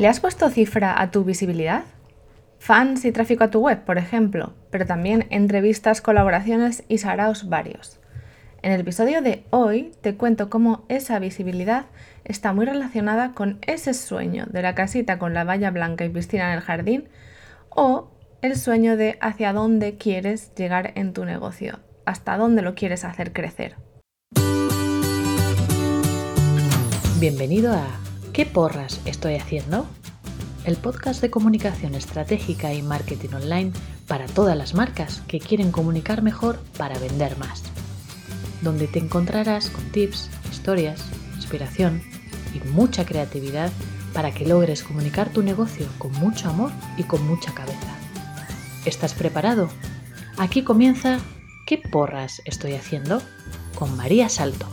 ¿Le has puesto cifra a tu visibilidad? Fans y tráfico a tu web, por ejemplo, pero también entrevistas, colaboraciones y saraos varios. En el episodio de hoy te cuento cómo esa visibilidad está muy relacionada con ese sueño de la casita con la valla blanca y piscina en el jardín o el sueño de hacia dónde quieres llegar en tu negocio, hasta dónde lo quieres hacer crecer. Bienvenido a ¿Qué porras estoy haciendo? El podcast de comunicación estratégica y marketing online para todas las marcas que quieren comunicar mejor para vender más donde te encontrarás con tips, historias, inspiración y mucha creatividad para que logres comunicar tu negocio con mucho amor y con mucha cabeza. ¿Estás preparado? Aquí comienza ¿Qué porras estoy haciendo? con María Salto.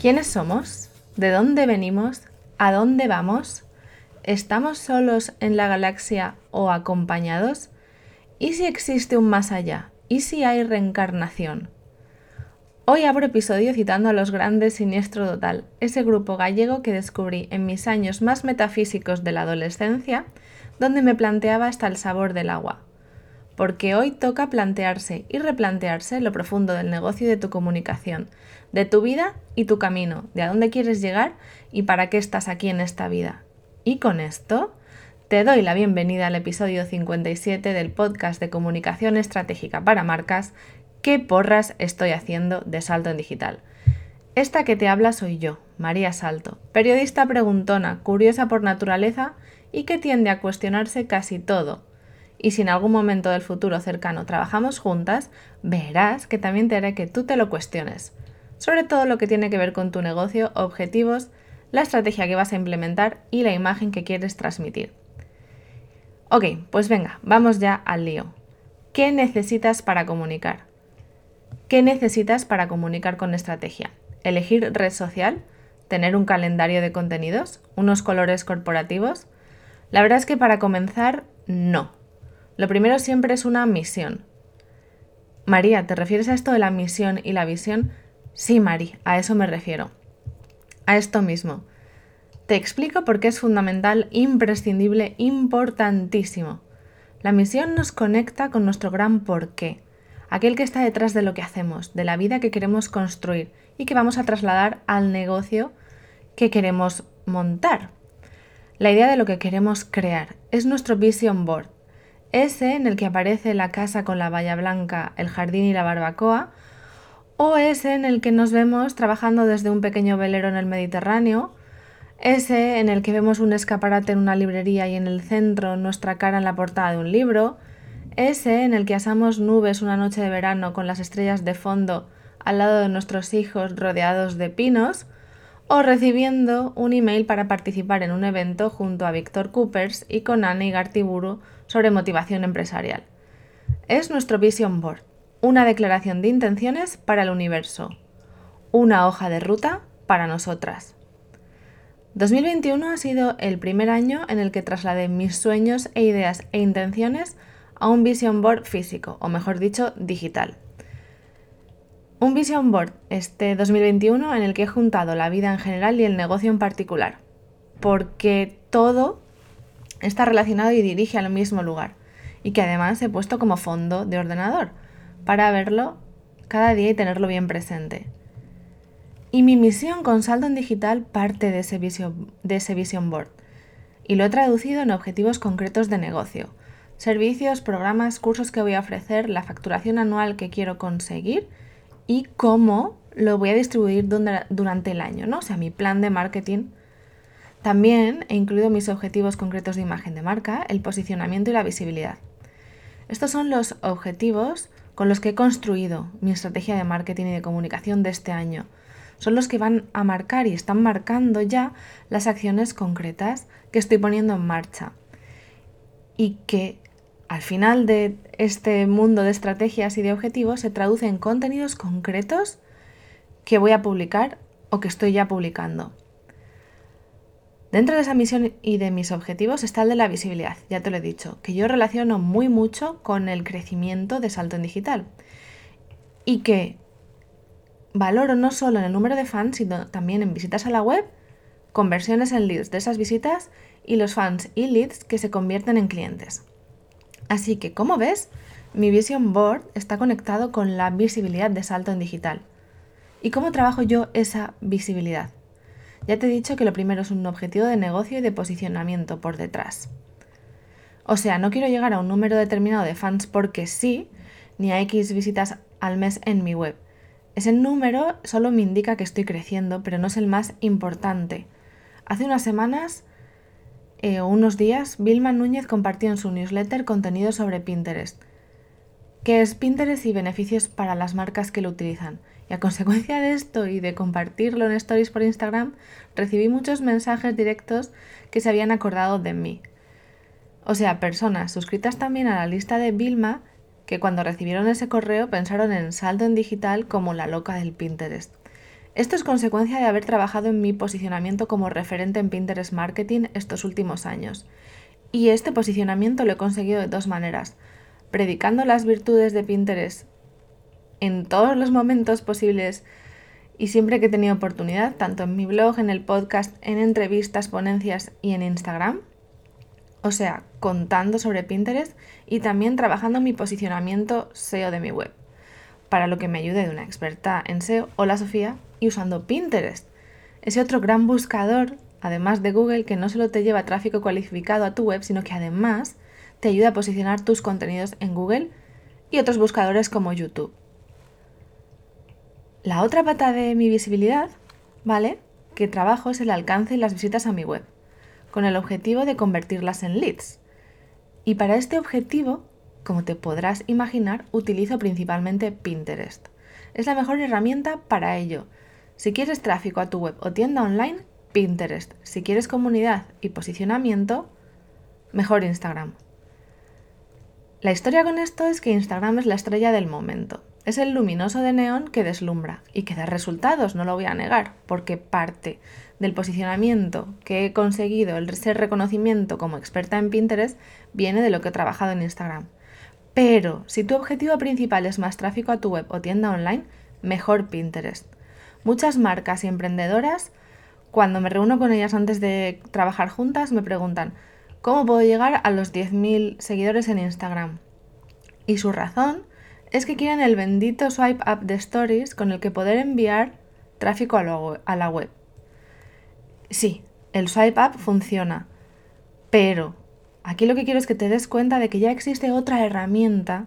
¿Quiénes somos? ¿De dónde venimos? ¿A dónde vamos? ¿Estamos solos en la galaxia o acompañados? ¿Y si existe un más allá? ¿Y si hay reencarnación? Hoy abro episodio citando a los grandes Siniestro Total, ese grupo gallego que descubrí en mis años más metafísicos de la adolescencia, donde me planteaba hasta el sabor del agua. Porque hoy toca plantearse y replantearse lo profundo del negocio y de tu comunicación, de tu vida y tu camino, de a dónde quieres llegar y para qué estás aquí en esta vida. Y con esto te doy la bienvenida al episodio 57 del podcast de comunicación estratégica para marcas ¿Qué porras estoy haciendo de Salto en Digital? Esta que te habla soy yo, María Salto, periodista preguntona, curiosa por naturaleza y que tiende a cuestionarse casi todo. Y si en algún momento del futuro cercano trabajamos juntas, verás que también te haré que tú te lo cuestiones. Sobre todo lo que tiene que ver con tu negocio, objetivos, la estrategia que vas a implementar y la imagen que quieres transmitir. Ok, pues venga, vamos ya al lío. ¿Qué necesitas para comunicar? ¿Qué necesitas para comunicar con estrategia? ¿Elegir red social? ¿Tener un calendario de contenidos? ¿Unos colores corporativos? La verdad es que para comenzar, no. Lo primero siempre es una misión. María, ¿te refieres a esto de la misión y la visión? Sí, Mari, a eso me refiero. A esto mismo. Te explico por qué es fundamental, imprescindible, importantísimo. La misión nos conecta con nuestro gran porqué, aquel que está detrás de lo que hacemos, de la vida que queremos construir y que vamos a trasladar al negocio que queremos montar. La idea de lo que queremos crear es nuestro vision board, ese en el que aparece la casa con la valla blanca, el jardín y la barbacoa, o ese en el que nos vemos trabajando desde un pequeño velero en el Mediterráneo, ese en el que vemos un escaparate en una librería y en el centro nuestra cara en la portada de un libro, ese en el que asamos nubes una noche de verano con las estrellas de fondo al lado de nuestros hijos rodeados de pinos, o recibiendo un email para participar en un evento junto a Víctor Coopers y con Annie Gartiburu sobre motivación empresarial. Es nuestro Vision Board, una declaración de intenciones para el universo, una hoja de ruta para nosotras. 2021 ha sido el primer año en el que trasladé mis sueños e ideas e intenciones a un vision board físico, o mejor dicho, digital. Un vision board este 2021 en el que he juntado la vida en general y el negocio en particular, porque todo está relacionado y dirige al mismo lugar, y que además he puesto como fondo de ordenador para verlo cada día y tenerlo bien presente. Y mi misión con Saldo en Digital parte de ese, vision, de ese Vision Board. Y lo he traducido en objetivos concretos de negocio. Servicios, programas, cursos que voy a ofrecer, la facturación anual que quiero conseguir y cómo lo voy a distribuir durante el año, ¿no? O sea, mi plan de marketing. También he incluido mis objetivos concretos de imagen de marca, el posicionamiento y la visibilidad. Estos son los objetivos con los que he construido mi estrategia de marketing y de comunicación de este año son los que van a marcar y están marcando ya las acciones concretas que estoy poniendo en marcha. Y que al final de este mundo de estrategias y de objetivos se traduce en contenidos concretos que voy a publicar o que estoy ya publicando. Dentro de esa misión y de mis objetivos está el de la visibilidad, ya te lo he dicho, que yo relaciono muy mucho con el crecimiento de salto en digital. Y que valoro no solo en el número de fans, sino también en visitas a la web conversiones en leads de esas visitas y los fans y leads que se convierten en clientes. Así que, como ves, mi Vision Board está conectado con la visibilidad de salto en digital. ¿Y cómo trabajo yo esa visibilidad? Ya te he dicho que lo primero es un objetivo de negocio y de posicionamiento por detrás. O sea, no quiero llegar a un número determinado de fans porque sí, ni a X visitas al mes en mi web. Ese número solo me indica que estoy creciendo, pero no es el más importante. Hace unas semanas eh, unos días, Vilma Núñez compartió en su newsletter contenido sobre Pinterest. ¿Qué es Pinterest y beneficios para las marcas que lo utilizan? Y a consecuencia de esto y de compartirlo en stories por Instagram, recibí muchos mensajes directos que se habían acordado de mí. O sea, personas suscritas también a la lista de Vilma que cuando recibieron ese correo pensaron en saldo en digital como la loca del Pinterest. Esto es consecuencia de haber trabajado en mi posicionamiento como referente en Pinterest Marketing estos últimos años. Y este posicionamiento lo he conseguido de dos maneras. Predicando las virtudes de Pinterest en todos los momentos posibles y siempre que he tenido oportunidad, tanto en mi blog, en el podcast, en entrevistas, ponencias y en Instagram o sea, contando sobre Pinterest y también trabajando mi posicionamiento SEO de mi web, para lo que me ayude de una experta en SEO, hola Sofía, y usando Pinterest, ese otro gran buscador, además de Google, que no solo te lleva tráfico cualificado a tu web, sino que además te ayuda a posicionar tus contenidos en Google y otros buscadores como YouTube. La otra pata de mi visibilidad, ¿vale? Que trabajo es el alcance y las visitas a mi web con el objetivo de convertirlas en leads. Y para este objetivo, como te podrás imaginar, utilizo principalmente Pinterest. Es la mejor herramienta para ello. Si quieres tráfico a tu web o tienda online, Pinterest. Si quieres comunidad y posicionamiento, mejor Instagram. La historia con esto es que Instagram es la estrella del momento. Es el luminoso de neón que deslumbra y que da resultados, no lo voy a negar, porque parte del posicionamiento que he conseguido, el ser reconocimiento como experta en Pinterest, viene de lo que he trabajado en Instagram. Pero si tu objetivo principal es más tráfico a tu web o tienda online, mejor Pinterest. Muchas marcas y emprendedoras, cuando me reúno con ellas antes de trabajar juntas, me preguntan, ¿cómo puedo llegar a los 10.000 seguidores en Instagram? Y su razón es que quieren el bendito swipe up de stories con el que poder enviar tráfico a, la web. Sí, el swipe up funciona, pero aquí lo que quiero es que te des cuenta de que ya existe otra herramienta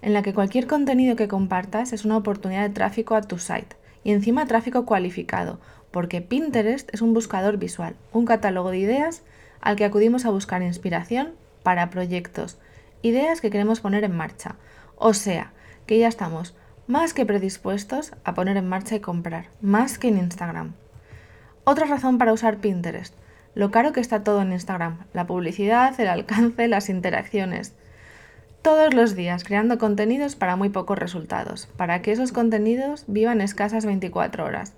en la que cualquier contenido que compartas es una oportunidad de tráfico a tu site y encima tráfico cualificado, porque Pinterest es un buscador visual, un catálogo de ideas al que acudimos a buscar inspiración para proyectos, ideas que queremos poner en marcha. O sea, que ya estamos más que predispuestos a poner en marcha y comprar, más que en Instagram. Otra razón para usar Pinterest, lo caro que está todo en Instagram, la publicidad, el alcance, las interacciones. Todos los días creando contenidos para muy pocos resultados, para que esos contenidos vivan escasas 24 horas.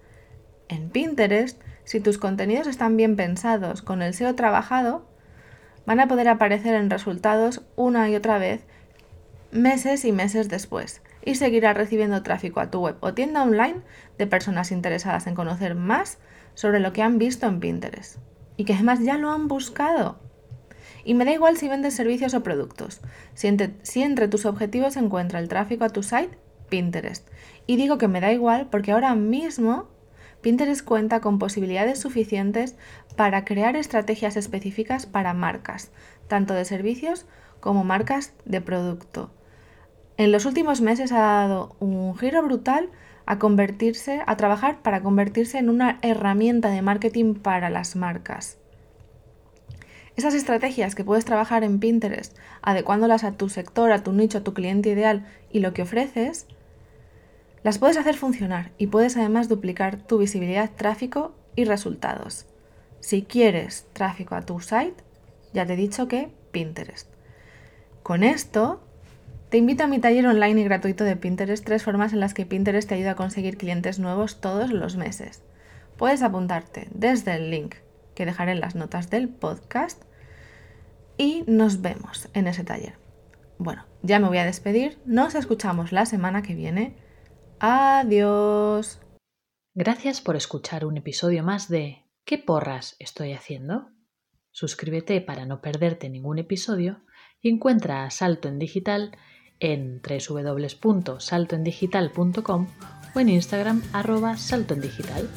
En Pinterest, si tus contenidos están bien pensados, con el SEO trabajado, van a poder aparecer en resultados una y otra vez meses y meses después y seguirás recibiendo tráfico a tu web o tienda online de personas interesadas en conocer más sobre lo que han visto en Pinterest y que además ya lo han buscado. Y me da igual si vendes servicios o productos. Si entre, si entre, tus objetivos se encuentra el tráfico a tu site, Pinterest. Y digo que me da igual porque ahora mismo Pinterest cuenta con posibilidades suficientes para crear estrategias específicas para marcas, tanto de servicios como marcas de producto. En los últimos meses ha dado un giro brutal a convertirse, a trabajar para convertirse en una herramienta de marketing para las marcas. Esas estrategias que puedes trabajar en Pinterest, adecuándolas a tu sector, a tu nicho, a tu cliente ideal y lo que ofreces, las puedes hacer funcionar y puedes además duplicar tu visibilidad, tráfico y resultados. Si quieres tráfico a tu site, ya te he dicho que Pinterest. Con esto te invito a mi taller online y gratuito de Pinterest, tres formas en las que Pinterest te ayuda a conseguir clientes nuevos todos los meses. Puedes apuntarte desde el link que dejaré en las notas del podcast y nos vemos en ese taller. Bueno, ya me voy a despedir, nos escuchamos la semana que viene. Adiós. Gracias por escuchar un episodio más de ¿Qué porras estoy haciendo? Suscríbete para no perderte ningún episodio y encuentra a Salto en Digital en www.saltoendigital.com o en Instagram arroba saltoendigital.